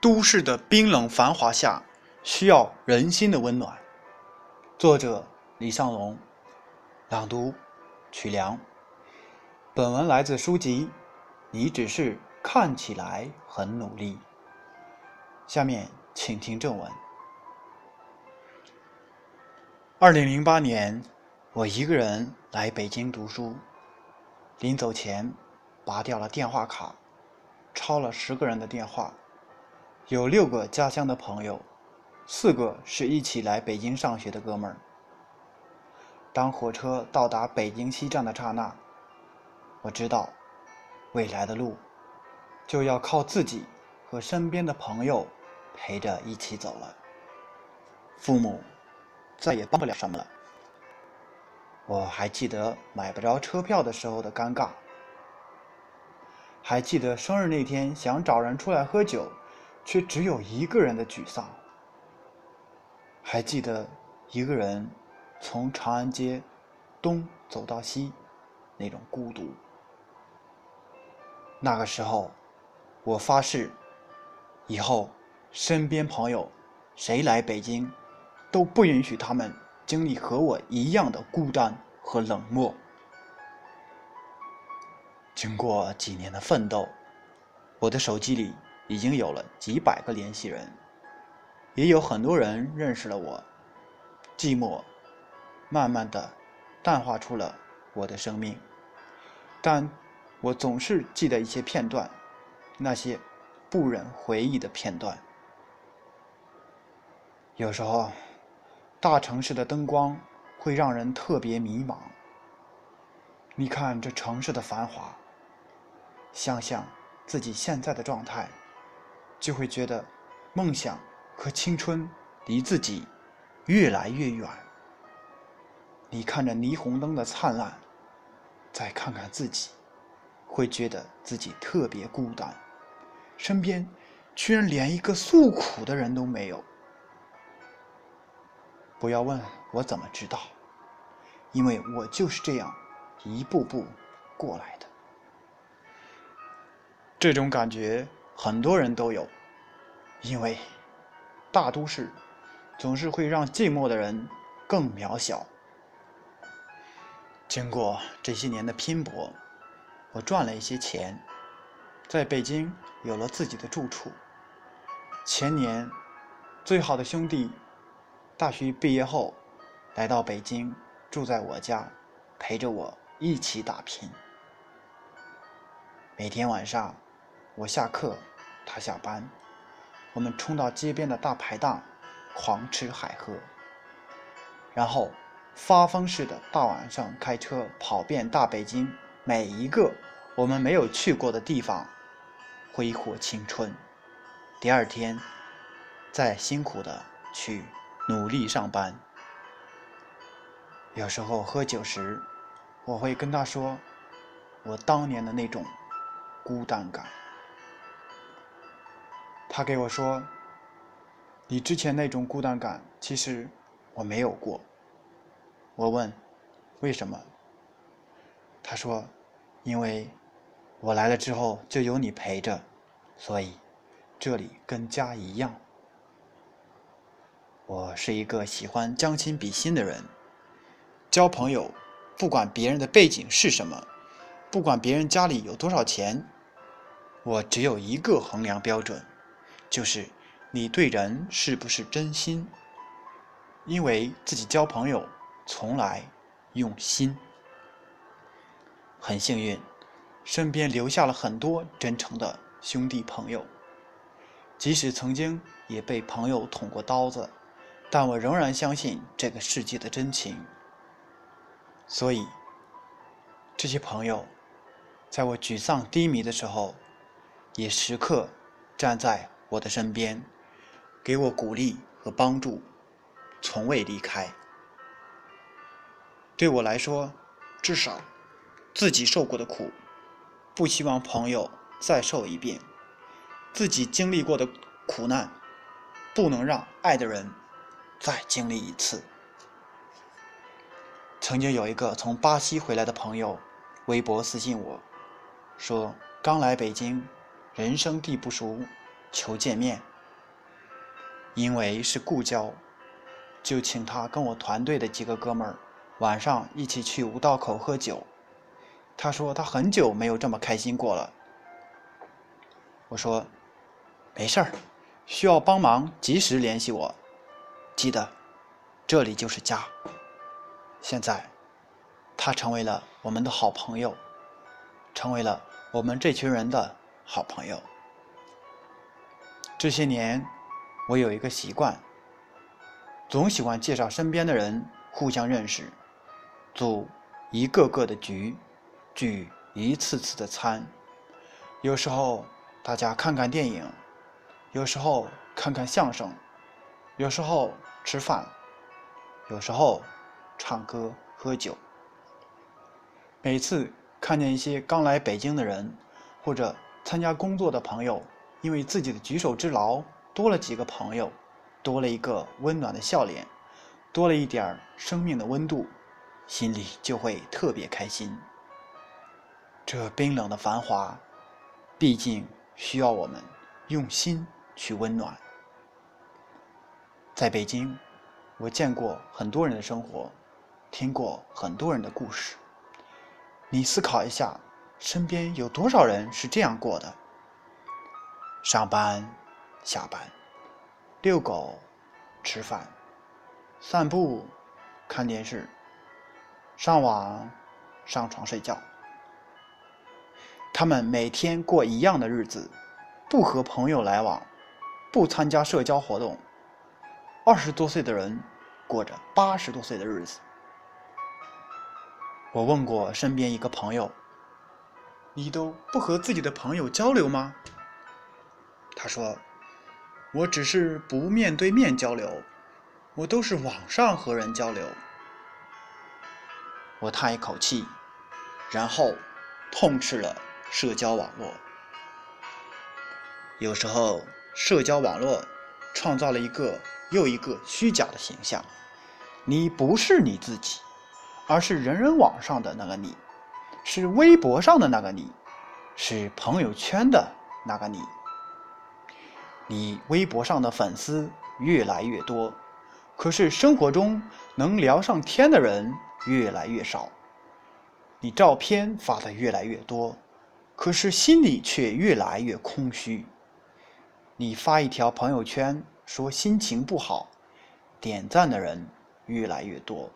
都市的冰冷繁华下，需要人心的温暖。作者：李尚龙，朗读：曲梁。本文来自书籍《你只是看起来很努力》。下面请听正文。二零零八年，我一个人来北京读书，临走前拔掉了电话卡，抄了十个人的电话。有六个家乡的朋友，四个是一起来北京上学的哥们儿。当火车到达北京西站的刹那，我知道，未来的路就要靠自己和身边的朋友陪着一起走了。父母再也帮不了什么了。我还记得买不着车票的时候的尴尬，还记得生日那天想找人出来喝酒。却只有一个人的沮丧。还记得一个人从长安街东走到西那种孤独。那个时候，我发誓，以后身边朋友谁来北京，都不允许他们经历和我一样的孤单和冷漠。经过几年的奋斗，我的手机里。已经有了几百个联系人，也有很多人认识了我。寂寞慢慢的淡化出了我的生命，但我总是记得一些片段，那些不忍回忆的片段。有时候，大城市的灯光会让人特别迷茫。你看这城市的繁华，想想自己现在的状态。就会觉得梦想和青春离自己越来越远。你看着霓虹灯的灿烂，再看看自己，会觉得自己特别孤单，身边居然连一个诉苦的人都没有。不要问我怎么知道，因为我就是这样一步步过来的。这种感觉。很多人都有，因为大都市总是会让寂寞的人更渺小。经过这些年的拼搏，我赚了一些钱，在北京有了自己的住处。前年，最好的兄弟大学毕业后来到北京，住在我家，陪着我一起打拼。每天晚上。我下课，他下班，我们冲到街边的大排档，狂吃海喝，然后发疯似的大晚上开车跑遍大北京每一个我们没有去过的地方，挥霍青春。第二天，再辛苦的去努力上班。有时候喝酒时，我会跟他说，我当年的那种孤单感。他给我说：“你之前那种孤单感，其实我没有过。”我问：“为什么？”他说：“因为我来了之后就有你陪着，所以这里跟家一样。”我是一个喜欢将心比心的人，交朋友，不管别人的背景是什么，不管别人家里有多少钱，我只有一个衡量标准。就是你对人是不是真心？因为自己交朋友从来用心。很幸运，身边留下了很多真诚的兄弟朋友。即使曾经也被朋友捅过刀子，但我仍然相信这个世界的真情。所以，这些朋友，在我沮丧低迷的时候，也时刻站在。我的身边，给我鼓励和帮助，从未离开。对我来说，至少自己受过的苦，不希望朋友再受一遍；自己经历过的苦难，不能让爱的人再经历一次。曾经有一个从巴西回来的朋友，微博私信我，说刚来北京，人生地不熟。求见面。因为是故交，就请他跟我团队的几个哥们儿晚上一起去五道口喝酒。他说他很久没有这么开心过了。我说没事儿，需要帮忙及时联系我。记得，这里就是家。现在，他成为了我们的好朋友，成为了我们这群人的好朋友。这些年。我有一个习惯，总喜欢介绍身边的人互相认识，组一个个的局，聚一次次的餐。有时候大家看看电影，有时候看看相声，有时候吃饭，有时候唱歌喝酒。每次看见一些刚来北京的人，或者参加工作的朋友，因为自己的举手之劳。多了几个朋友，多了一个温暖的笑脸，多了一点生命的温度，心里就会特别开心。这冰冷的繁华，毕竟需要我们用心去温暖。在北京，我见过很多人的生活，听过很多人的故事。你思考一下，身边有多少人是这样过的？上班。下班，遛狗，吃饭，散步，看电视，上网，上床睡觉。他们每天过一样的日子，不和朋友来往，不参加社交活动。二十多岁的人过着八十多岁的日子。我问过身边一个朋友：“你都不和自己的朋友交流吗？”他说。我只是不面对面交流，我都是网上和人交流。我叹一口气，然后痛斥了社交网络。有时候，社交网络创造了一个又一个虚假的形象，你不是你自己，而是人人网上的那个你，是微博上的那个你，是朋友圈的那个你。你微博上的粉丝越来越多，可是生活中能聊上天的人越来越少。你照片发的越来越多，可是心里却越来越空虚。你发一条朋友圈说心情不好，点赞的人越来越多，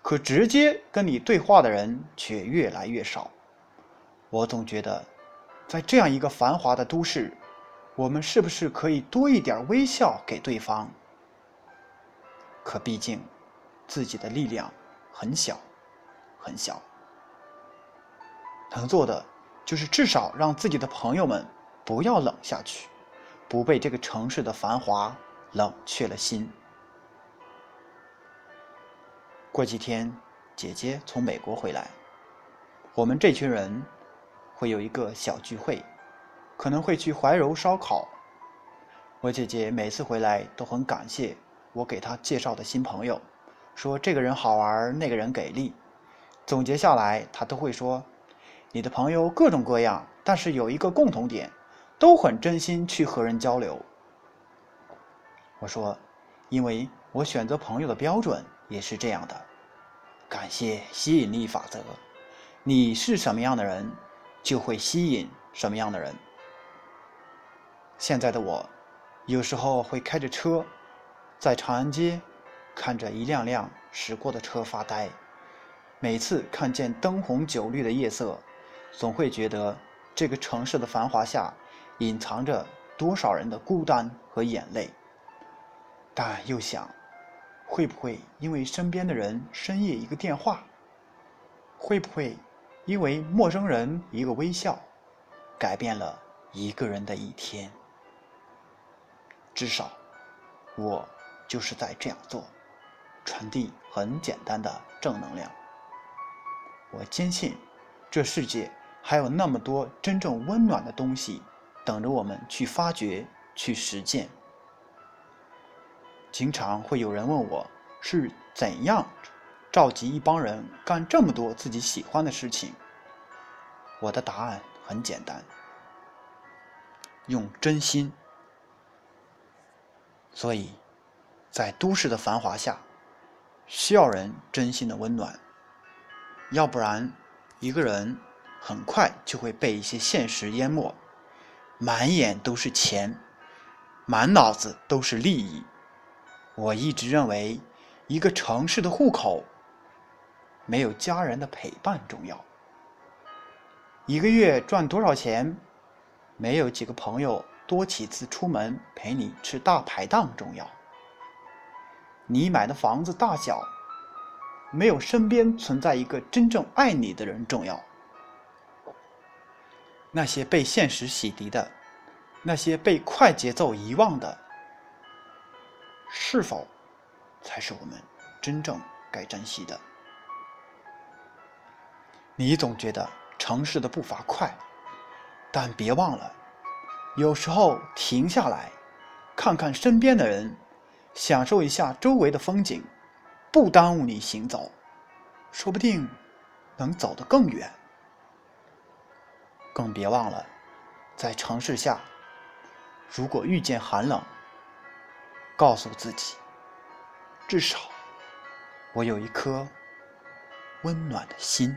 可直接跟你对话的人却越来越少。我总觉得，在这样一个繁华的都市。我们是不是可以多一点微笑给对方？可毕竟，自己的力量很小，很小。能做的就是至少让自己的朋友们不要冷下去，不被这个城市的繁华冷却了心。过几天，姐姐从美国回来，我们这群人会有一个小聚会。可能会去怀柔烧烤。我姐姐每次回来都很感谢我给她介绍的新朋友，说这个人好玩，那个人给力。总结下来，她都会说：“你的朋友各种各样，但是有一个共同点，都很真心去和人交流。”我说：“因为我选择朋友的标准也是这样的。感谢吸引力法则，你是什么样的人，就会吸引什么样的人。”现在的我，有时候会开着车，在长安街看着一辆辆驶过的车发呆。每次看见灯红酒绿的夜色，总会觉得这个城市的繁华下隐藏着多少人的孤单和眼泪。但又想，会不会因为身边的人深夜一个电话，会不会因为陌生人一个微笑，改变了一个人的一天？至少，我就是在这样做，传递很简单的正能量。我坚信，这世界还有那么多真正温暖的东西，等着我们去发掘、去实践。经常会有人问我，是怎样召集一帮人干这么多自己喜欢的事情？我的答案很简单：用真心。所以，在都市的繁华下，需要人真心的温暖。要不然，一个人很快就会被一些现实淹没，满眼都是钱，满脑子都是利益。我一直认为，一个城市的户口没有家人的陪伴重要。一个月赚多少钱，没有几个朋友。多几次出门陪你吃大排档重要。你买的房子大小，没有身边存在一个真正爱你的人重要。那些被现实洗涤的，那些被快节奏遗忘的，是否才是我们真正该珍惜的？你总觉得城市的步伐快，但别忘了。有时候停下来，看看身边的人，享受一下周围的风景，不耽误你行走，说不定能走得更远。更别忘了，在城市下，如果遇见寒冷，告诉自己，至少我有一颗温暖的心。